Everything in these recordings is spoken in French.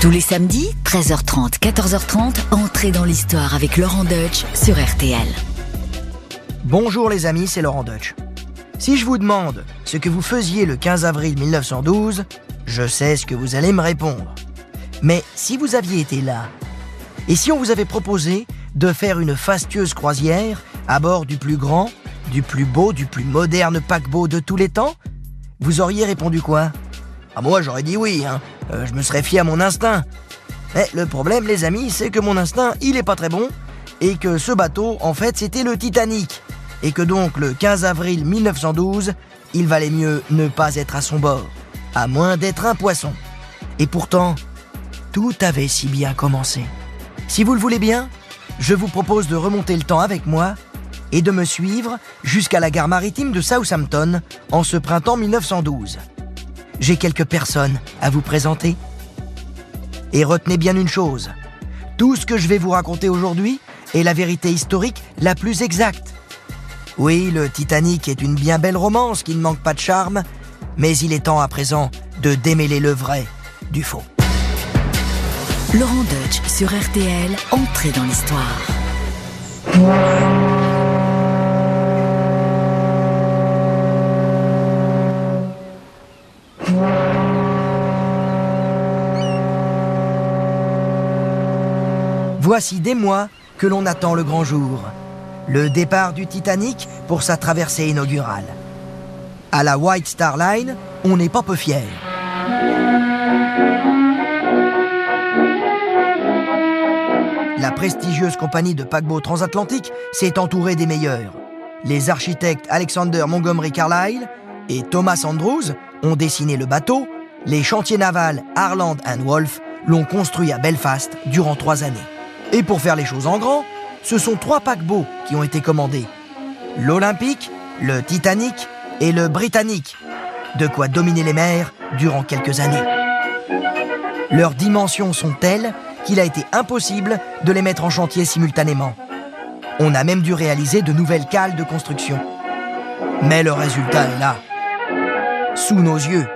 Tous les samedis, 13h30, 14h30, entrez dans l'histoire avec Laurent Deutsch sur RTL. Bonjour les amis, c'est Laurent Deutsch. Si je vous demande ce que vous faisiez le 15 avril 1912, je sais ce que vous allez me répondre. Mais si vous aviez été là, et si on vous avait proposé de faire une fastueuse croisière à bord du plus grand, du plus beau, du plus moderne paquebot de tous les temps, vous auriez répondu quoi? Ah moi j'aurais dit oui, hein. Euh, je me serais fié à mon instinct. Mais le problème les amis, c'est que mon instinct, il est pas très bon, et que ce bateau, en fait, c'était le Titanic, et que donc le 15 avril 1912, il valait mieux ne pas être à son bord, à moins d'être un poisson. Et pourtant, tout avait si bien commencé. Si vous le voulez bien, je vous propose de remonter le temps avec moi et de me suivre jusqu'à la gare maritime de Southampton en ce printemps 1912. J'ai quelques personnes à vous présenter. Et retenez bien une chose, tout ce que je vais vous raconter aujourd'hui est la vérité historique la plus exacte. Oui, le Titanic est une bien belle romance qui ne manque pas de charme, mais il est temps à présent de démêler le vrai du faux. Laurent Deutsch sur RTL, entrez dans l'histoire. Voici des mois que l'on attend le grand jour, le départ du Titanic pour sa traversée inaugurale. À la White Star Line, on n'est pas peu fiers. La prestigieuse compagnie de paquebots transatlantiques s'est entourée des meilleurs. Les architectes Alexander Montgomery Carlyle et Thomas Andrews ont dessiné le bateau. Les chantiers navals Harland Wolff l'ont construit à Belfast durant trois années. Et pour faire les choses en grand, ce sont trois paquebots qui ont été commandés. L'Olympique, le Titanic et le Britannique. De quoi dominer les mers durant quelques années. Leurs dimensions sont telles qu'il a été impossible de les mettre en chantier simultanément. On a même dû réaliser de nouvelles cales de construction. Mais le résultat est là. Sous nos yeux.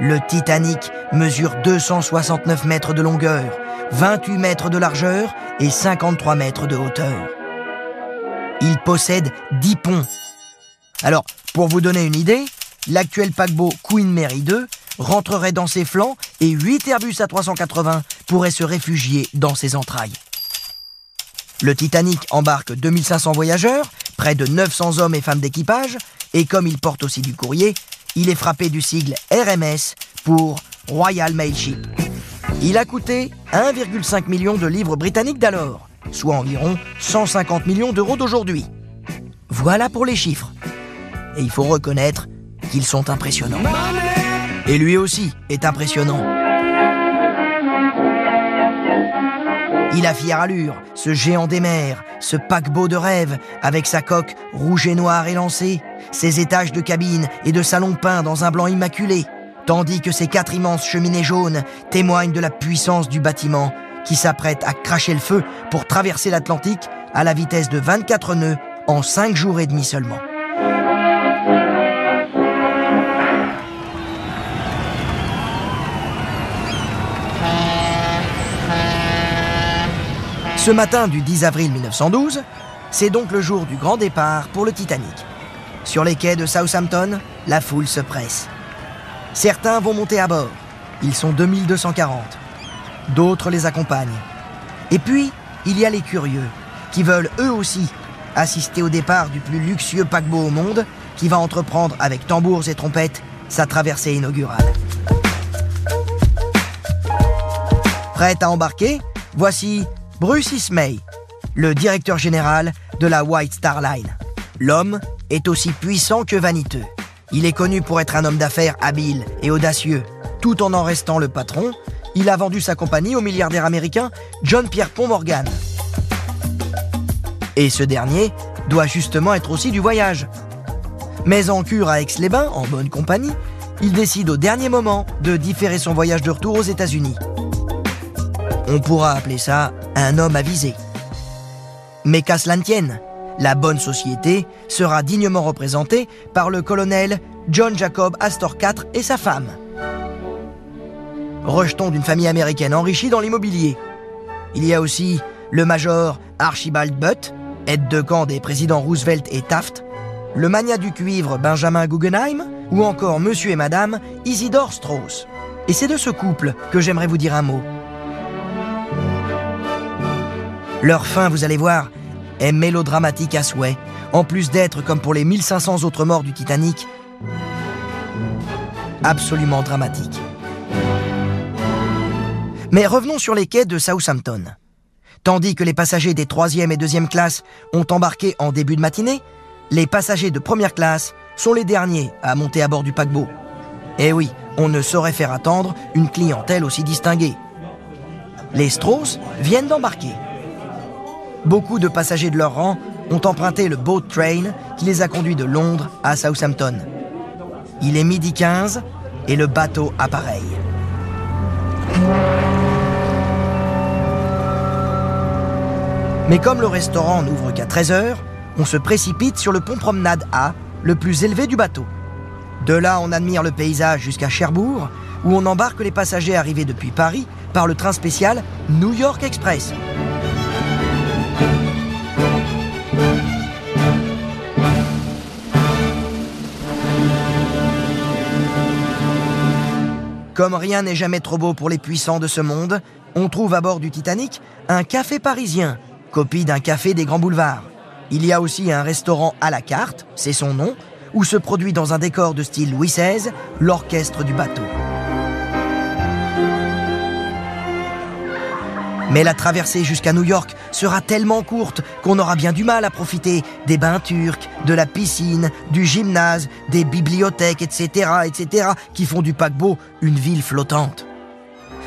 Le Titanic mesure 269 mètres de longueur, 28 mètres de largeur et 53 mètres de hauteur. Il possède 10 ponts. Alors, pour vous donner une idée, l'actuel paquebot Queen Mary 2 rentrerait dans ses flancs et 8 Airbus A380 pourraient se réfugier dans ses entrailles. Le Titanic embarque 2500 voyageurs, près de 900 hommes et femmes d'équipage, et comme il porte aussi du courrier, il est frappé du sigle RMS pour Royal Mail Ship. Il a coûté 1,5 million de livres britanniques d'alors, soit environ 150 millions d'euros d'aujourd'hui. Voilà pour les chiffres. Et il faut reconnaître qu'ils sont impressionnants. Et lui aussi est impressionnant. Il a fière allure, ce géant des mers, ce paquebot de rêve, avec sa coque rouge et noire élancée, ses étages de cabine et de salons peints dans un blanc immaculé, tandis que ses quatre immenses cheminées jaunes témoignent de la puissance du bâtiment qui s'apprête à cracher le feu pour traverser l'Atlantique à la vitesse de 24 nœuds en 5 jours et demi seulement. Ce matin du 10 avril 1912, c'est donc le jour du grand départ pour le Titanic. Sur les quais de Southampton, la foule se presse. Certains vont monter à bord. Ils sont 2240. D'autres les accompagnent. Et puis, il y a les curieux, qui veulent eux aussi assister au départ du plus luxueux paquebot au monde, qui va entreprendre avec tambours et trompettes sa traversée inaugurale. Prête à embarquer Voici Bruce Ismay, le directeur général de la White Star Line. L'homme est aussi puissant que vaniteux. Il est connu pour être un homme d'affaires habile et audacieux. Tout en en restant le patron, il a vendu sa compagnie au milliardaire américain John Pierpont Morgan. Et ce dernier doit justement être aussi du voyage. Mais en cure à Aix-les-Bains, en bonne compagnie, il décide au dernier moment de différer son voyage de retour aux États-Unis. On pourra appeler ça un homme avisé. Mais qu'à cela ne tienne, la bonne société sera dignement représentée par le colonel John Jacob Astor IV et sa femme. rejeton d'une famille américaine enrichie dans l'immobilier. Il y a aussi le major Archibald Butt, aide de camp des présidents Roosevelt et Taft, le mania du cuivre Benjamin Guggenheim, ou encore monsieur et madame Isidore Strauss. Et c'est de ce couple que j'aimerais vous dire un mot. Leur fin, vous allez voir, est mélodramatique à souhait, en plus d'être, comme pour les 1500 autres morts du Titanic, absolument dramatique. Mais revenons sur les quais de Southampton. Tandis que les passagers des troisième et deuxième classes ont embarqué en début de matinée, les passagers de première classe sont les derniers à monter à bord du paquebot. Eh oui, on ne saurait faire attendre une clientèle aussi distinguée. Les Strauss viennent d'embarquer. Beaucoup de passagers de leur rang ont emprunté le boat train qui les a conduits de Londres à Southampton. Il est midi 15 et le bateau appareille. Mais comme le restaurant n'ouvre qu'à 13h, on se précipite sur le pont promenade A, le plus élevé du bateau. De là, on admire le paysage jusqu'à Cherbourg, où on embarque les passagers arrivés depuis Paris par le train spécial New York Express. Comme rien n'est jamais trop beau pour les puissants de ce monde, on trouve à bord du Titanic un café parisien, copie d'un café des grands boulevards. Il y a aussi un restaurant à la carte, c'est son nom, où se produit dans un décor de style Louis XVI l'orchestre du bateau. Mais la traversée jusqu'à New York sera tellement courte qu'on aura bien du mal à profiter des bains turcs, de la piscine, du gymnase, des bibliothèques, etc., etc., qui font du paquebot une ville flottante.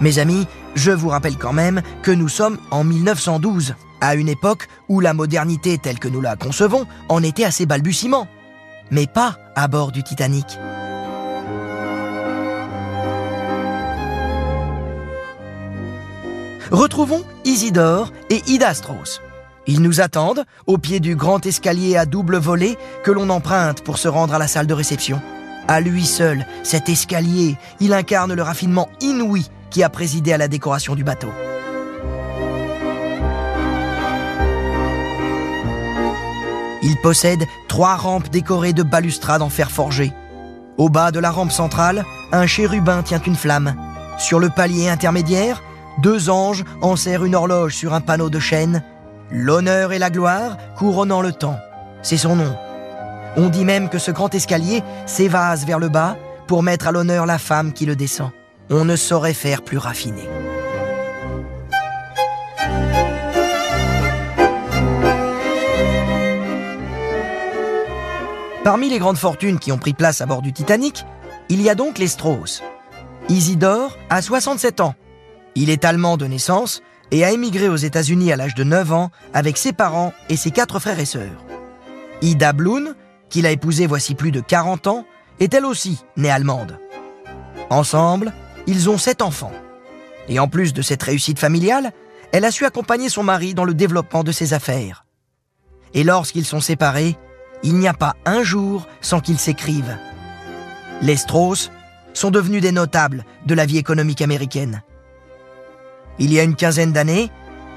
Mes amis, je vous rappelle quand même que nous sommes en 1912, à une époque où la modernité telle que nous la concevons en était assez balbutiement, mais pas à bord du Titanic. Retrouvons Isidore et Ida. Ils nous attendent au pied du grand escalier à double volet que l'on emprunte pour se rendre à la salle de réception. À lui seul, cet escalier, il incarne le raffinement inouï qui a présidé à la décoration du bateau. Il possède trois rampes décorées de balustrades en fer forgé. Au bas de la rampe centrale, un chérubin tient une flamme. Sur le palier intermédiaire, deux anges enserrent une horloge sur un panneau de chêne. L'honneur et la gloire couronnant le temps. C'est son nom. On dit même que ce grand escalier s'évase vers le bas pour mettre à l'honneur la femme qui le descend. On ne saurait faire plus raffiné. Parmi les grandes fortunes qui ont pris place à bord du Titanic, il y a donc les Strauss. Isidore a 67 ans. Il est allemand de naissance et a émigré aux États-Unis à l'âge de 9 ans avec ses parents et ses quatre frères et sœurs. Ida Blum, qu'il a épousée voici plus de 40 ans, est elle aussi née allemande. Ensemble, ils ont sept enfants. Et en plus de cette réussite familiale, elle a su accompagner son mari dans le développement de ses affaires. Et lorsqu'ils sont séparés, il n'y a pas un jour sans qu'ils s'écrivent. Les Strauss sont devenus des notables de la vie économique américaine. Il y a une quinzaine d'années,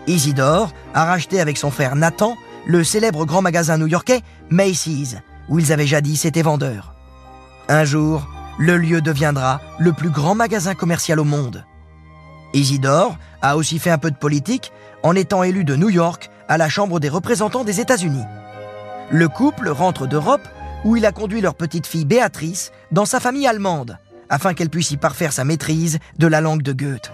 Isidore a racheté avec son frère Nathan le célèbre grand magasin new-yorkais Macy's, où ils avaient jadis été vendeurs. Un jour, le lieu deviendra le plus grand magasin commercial au monde. Isidore a aussi fait un peu de politique en étant élu de New York à la Chambre des représentants des États-Unis. Le couple rentre d'Europe où il a conduit leur petite fille Béatrice dans sa famille allemande afin qu'elle puisse y parfaire sa maîtrise de la langue de Goethe.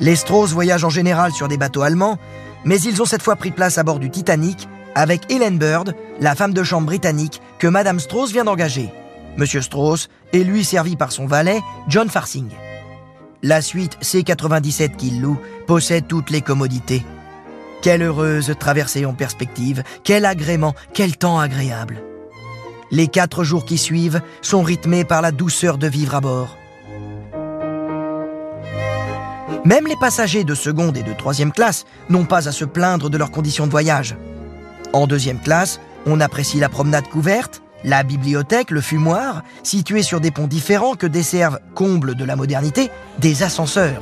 Les Strauss voyagent en général sur des bateaux allemands, mais ils ont cette fois pris place à bord du Titanic avec Helen Bird, la femme de chambre britannique que Madame Strauss vient d'engager. Monsieur Strauss est lui servi par son valet, John Farsing. La suite C97 qu'il loue possède toutes les commodités. Quelle heureuse traversée en perspective, quel agrément, quel temps agréable. Les quatre jours qui suivent sont rythmés par la douceur de vivre à bord. Même les passagers de seconde et de troisième classe n'ont pas à se plaindre de leurs conditions de voyage. En deuxième classe, on apprécie la promenade couverte, la bibliothèque, le fumoir, situés sur des ponts différents que desservent, comble de la modernité, des ascenseurs.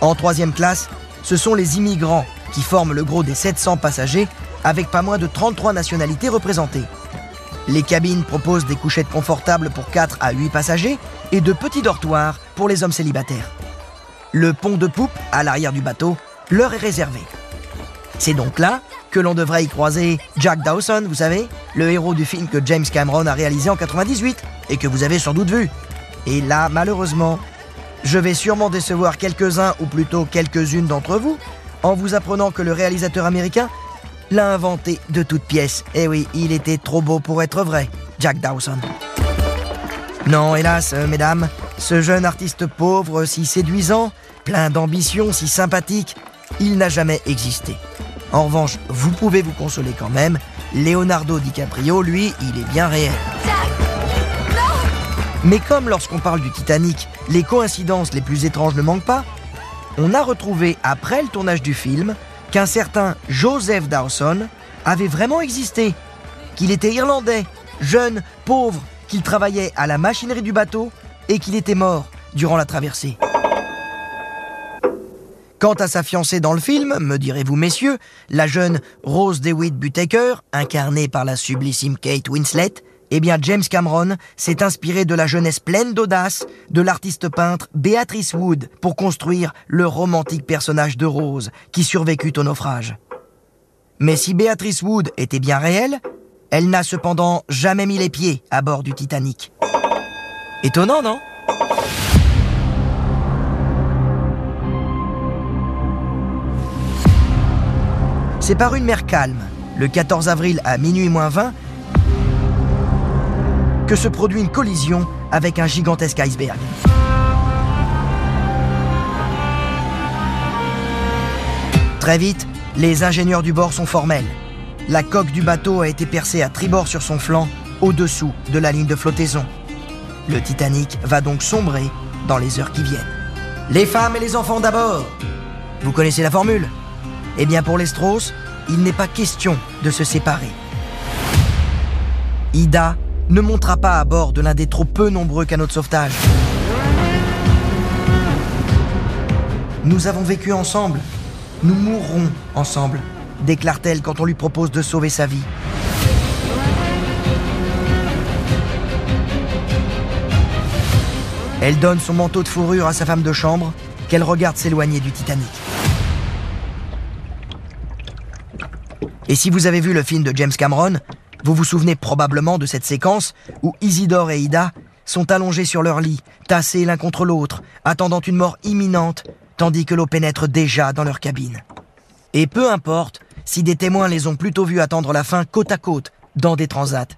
En troisième classe, ce sont les immigrants qui forment le gros des 700 passagers avec pas moins de 33 nationalités représentées. Les cabines proposent des couchettes confortables pour 4 à 8 passagers et de petits dortoirs pour les hommes célibataires. Le pont de poupe, à l'arrière du bateau, leur est réservé. C'est donc là que l'on devrait y croiser Jack Dawson, vous savez, le héros du film que James Cameron a réalisé en 98 et que vous avez sans doute vu. Et là, malheureusement, je vais sûrement décevoir quelques-uns ou plutôt quelques-unes d'entre vous en vous apprenant que le réalisateur américain l'a inventé de toutes pièces. Eh oui, il était trop beau pour être vrai, Jack Dawson. Non, hélas, euh, mesdames, ce jeune artiste pauvre, si séduisant, plein d'ambition, si sympathique, il n'a jamais existé. En revanche, vous pouvez vous consoler quand même, Leonardo DiCaprio, lui, il est bien réel. Mais comme lorsqu'on parle du Titanic, les coïncidences les plus étranges ne manquent pas, on a retrouvé après le tournage du film qu'un certain Joseph Dawson avait vraiment existé, qu'il était irlandais, jeune, pauvre, qu'il travaillait à la machinerie du bateau et qu'il était mort durant la traversée. Quant à sa fiancée dans le film, me direz-vous messieurs, la jeune Rose DeWitt Butaker, incarnée par la sublissime Kate Winslet, eh bien James Cameron s'est inspiré de la jeunesse pleine d'audace de l'artiste peintre Beatrice Wood pour construire le romantique personnage de Rose qui survécut au naufrage. Mais si Beatrice Wood était bien réelle, elle n'a cependant jamais mis les pieds à bord du Titanic. Étonnant, non? C'est par une mer calme, le 14 avril à minuit moins 20, que se produit une collision avec un gigantesque iceberg. Très vite, les ingénieurs du bord sont formels. La coque du bateau a été percée à tribord sur son flanc, au-dessous de la ligne de flottaison. Le Titanic va donc sombrer dans les heures qui viennent. Les femmes et les enfants d'abord Vous connaissez la formule? Eh bien pour les Strauss, il n'est pas question de se séparer. Ida ne montera pas à bord de l'un des trop peu nombreux canots de sauvetage. Nous avons vécu ensemble. Nous mourrons ensemble, déclare-t-elle quand on lui propose de sauver sa vie. Elle donne son manteau de fourrure à sa femme de chambre, qu'elle regarde s'éloigner du Titanic. Et si vous avez vu le film de James Cameron, vous vous souvenez probablement de cette séquence où Isidore et Ida sont allongés sur leur lit, tassés l'un contre l'autre, attendant une mort imminente, tandis que l'eau pénètre déjà dans leur cabine. Et peu importe si des témoins les ont plutôt vus attendre la fin côte à côte, dans des transats,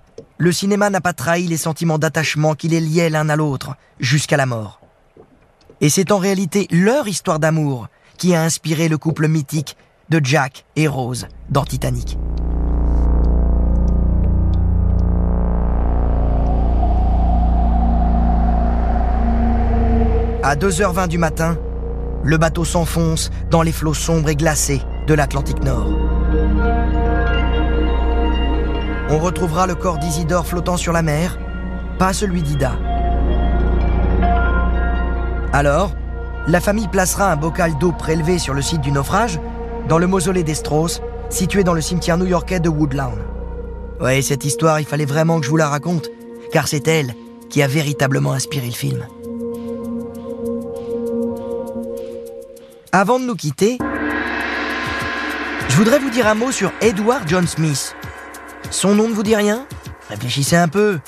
le cinéma n'a pas trahi les sentiments d'attachement qui les liaient l'un à l'autre, jusqu'à la mort. Et c'est en réalité leur histoire d'amour qui a inspiré le couple mythique de Jack et Rose dans Titanic. À 2h20 du matin, le bateau s'enfonce dans les flots sombres et glacés de l'Atlantique Nord. On retrouvera le corps d'Isidore flottant sur la mer, pas celui d'Ida. Alors, la famille placera un bocal d'eau prélevé sur le site du naufrage dans le mausolée des Strauss, situé dans le cimetière new-yorkais de Woodlawn. Ouais, cette histoire, il fallait vraiment que je vous la raconte, car c'est elle qui a véritablement inspiré le film. Avant de nous quitter, je voudrais vous dire un mot sur Edward John Smith. Son nom ne vous dit rien? Réfléchissez un peu.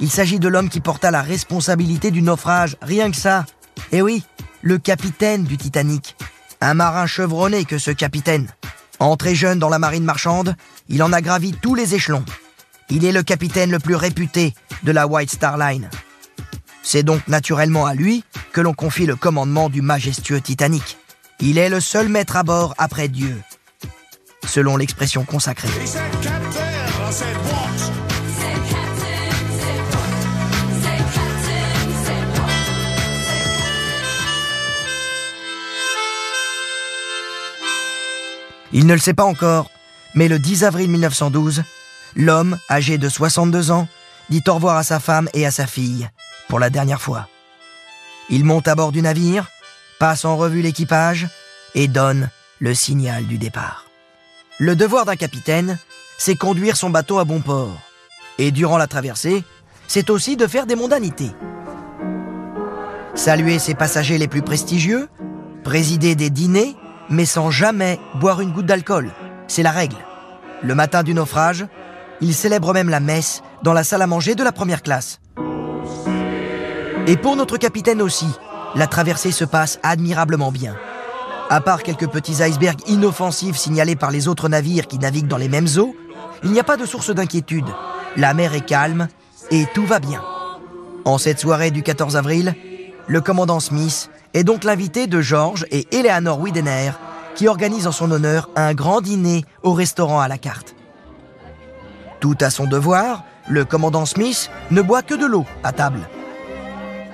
Il s'agit de l'homme qui porta la responsabilité du naufrage, rien que ça. Eh oui, le capitaine du Titanic. Un marin chevronné que ce capitaine. Entré jeune dans la marine marchande, il en a gravi tous les échelons. Il est le capitaine le plus réputé de la White Star Line. C'est donc naturellement à lui que l'on confie le commandement du majestueux Titanic. Il est le seul maître à bord après Dieu, selon l'expression consacrée. Il ne le sait pas encore, Mais le 10 avril 1912, l'homme, âgé de 62 ans, dit au revoir à sa femme et à sa fille, pour la dernière fois. Il monte à bord du navire, passe en revue l'équipage et donne le signal du départ. Le devoir d'un capitaine, c'est conduire son bateau à bon port. Et durant la traversée, c'est aussi de faire des mondanités. Saluer ses passagers les plus prestigieux, présider des dîners, mais sans jamais boire une goutte d'alcool. C'est la règle. Le matin du naufrage, il célèbre même la messe dans la salle à manger de la première classe. Et pour notre capitaine aussi, la traversée se passe admirablement bien. À part quelques petits icebergs inoffensifs signalés par les autres navires qui naviguent dans les mêmes eaux, il n'y a pas de source d'inquiétude. La mer est calme et tout va bien. En cette soirée du 14 avril, le commandant Smith est donc l'invité de George et Eleanor Widener qui organisent en son honneur un grand dîner au restaurant à la carte. Tout à son devoir, le commandant Smith ne boit que de l'eau à table.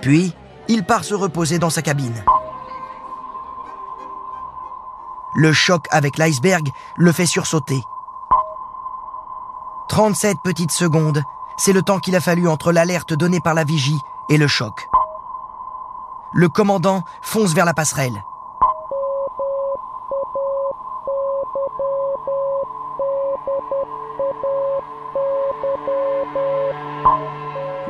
Puis, il part se reposer dans sa cabine. Le choc avec l'iceberg le fait sursauter. 37 petites secondes, c'est le temps qu'il a fallu entre l'alerte donnée par la vigie et le choc. Le commandant fonce vers la passerelle.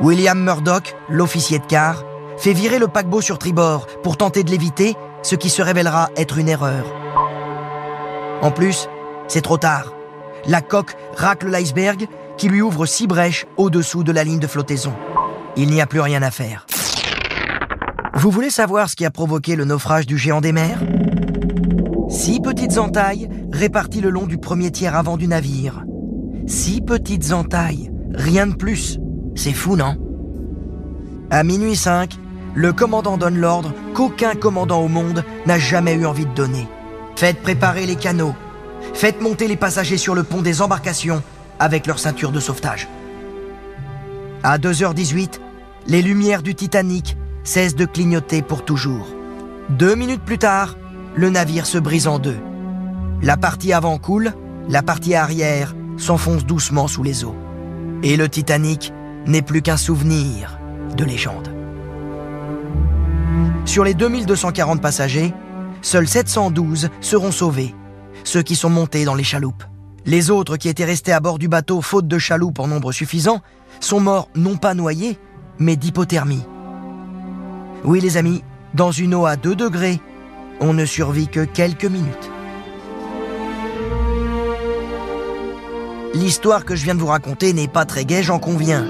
William Murdoch, l'officier de quart, fait virer le paquebot sur tribord pour tenter de l'éviter, ce qui se révélera être une erreur. En plus, c'est trop tard. La coque racle l'iceberg qui lui ouvre six brèches au-dessous de la ligne de flottaison. Il n'y a plus rien à faire. Vous voulez savoir ce qui a provoqué le naufrage du géant des mers? Six petites entailles réparties le long du premier tiers avant du navire. Six petites entailles, rien de plus. C'est fou, non? À minuit 5, le commandant donne l'ordre qu'aucun commandant au monde n'a jamais eu envie de donner. Faites préparer les canaux. Faites monter les passagers sur le pont des embarcations avec leur ceinture de sauvetage. À 2h18, les lumières du Titanic cessent de clignoter pour toujours. Deux minutes plus tard, le navire se brise en deux. La partie avant coule, la partie arrière s'enfonce doucement sous les eaux. Et le Titanic n'est plus qu'un souvenir de légende. Sur les 2240 passagers, seuls 712 seront sauvés, ceux qui sont montés dans les chaloupes. Les autres qui étaient restés à bord du bateau faute de chaloupes en nombre suffisant sont morts non pas noyés, mais d'hypothermie. Oui les amis, dans une eau à 2 degrés, on ne survit que quelques minutes. L'histoire que je viens de vous raconter n'est pas très gaie, j'en conviens.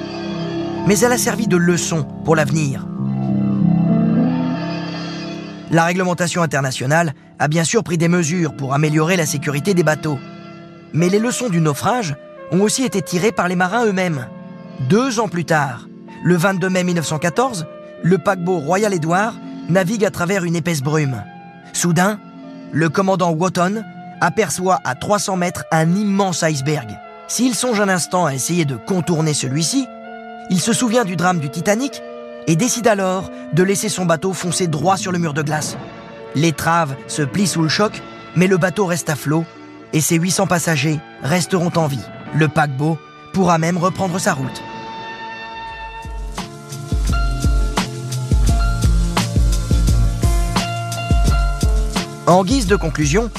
Mais elle a servi de leçon pour l'avenir. La réglementation internationale a bien sûr pris des mesures pour améliorer la sécurité des bateaux. Mais les leçons du naufrage ont aussi été tirées par les marins eux-mêmes. Deux ans plus tard, le 22 mai 1914, le paquebot Royal Edward navigue à travers une épaisse brume. Soudain, le commandant Wotton aperçoit à 300 mètres un immense iceberg. S'il songe un instant à essayer de contourner celui-ci, il se souvient du drame du Titanic et décide alors de laisser son bateau foncer droit sur le mur de glace. L'étrave se plie sous le choc, mais le bateau reste à flot et ses 800 passagers resteront en vie. Le paquebot pourra même reprendre sa route. En guise de conclusion,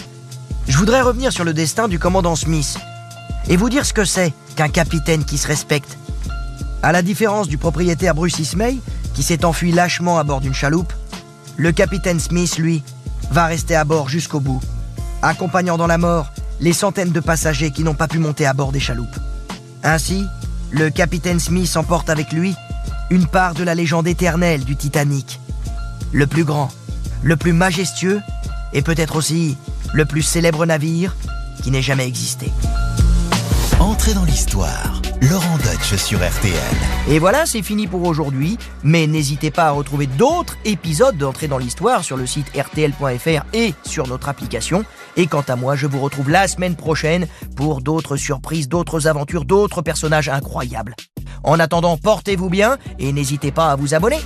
je voudrais revenir sur le destin du commandant Smith et vous dire ce que c'est qu'un capitaine qui se respecte. À la différence du propriétaire Bruce Ismay, qui s'est enfui lâchement à bord d'une chaloupe, le capitaine Smith, lui, va rester à bord jusqu'au bout, accompagnant dans la mort les centaines de passagers qui n'ont pas pu monter à bord des chaloupes. Ainsi, le capitaine Smith emporte avec lui une part de la légende éternelle du Titanic. Le plus grand, le plus majestueux et peut-être aussi le plus célèbre navire qui n'ait jamais existé. Entrez dans l'histoire. Laurent Deutsch sur RTL. Et voilà, c'est fini pour aujourd'hui. Mais n'hésitez pas à retrouver d'autres épisodes d'Entrée dans l'Histoire sur le site rtl.fr et sur notre application. Et quant à moi, je vous retrouve la semaine prochaine pour d'autres surprises, d'autres aventures, d'autres personnages incroyables. En attendant, portez-vous bien et n'hésitez pas à vous abonner.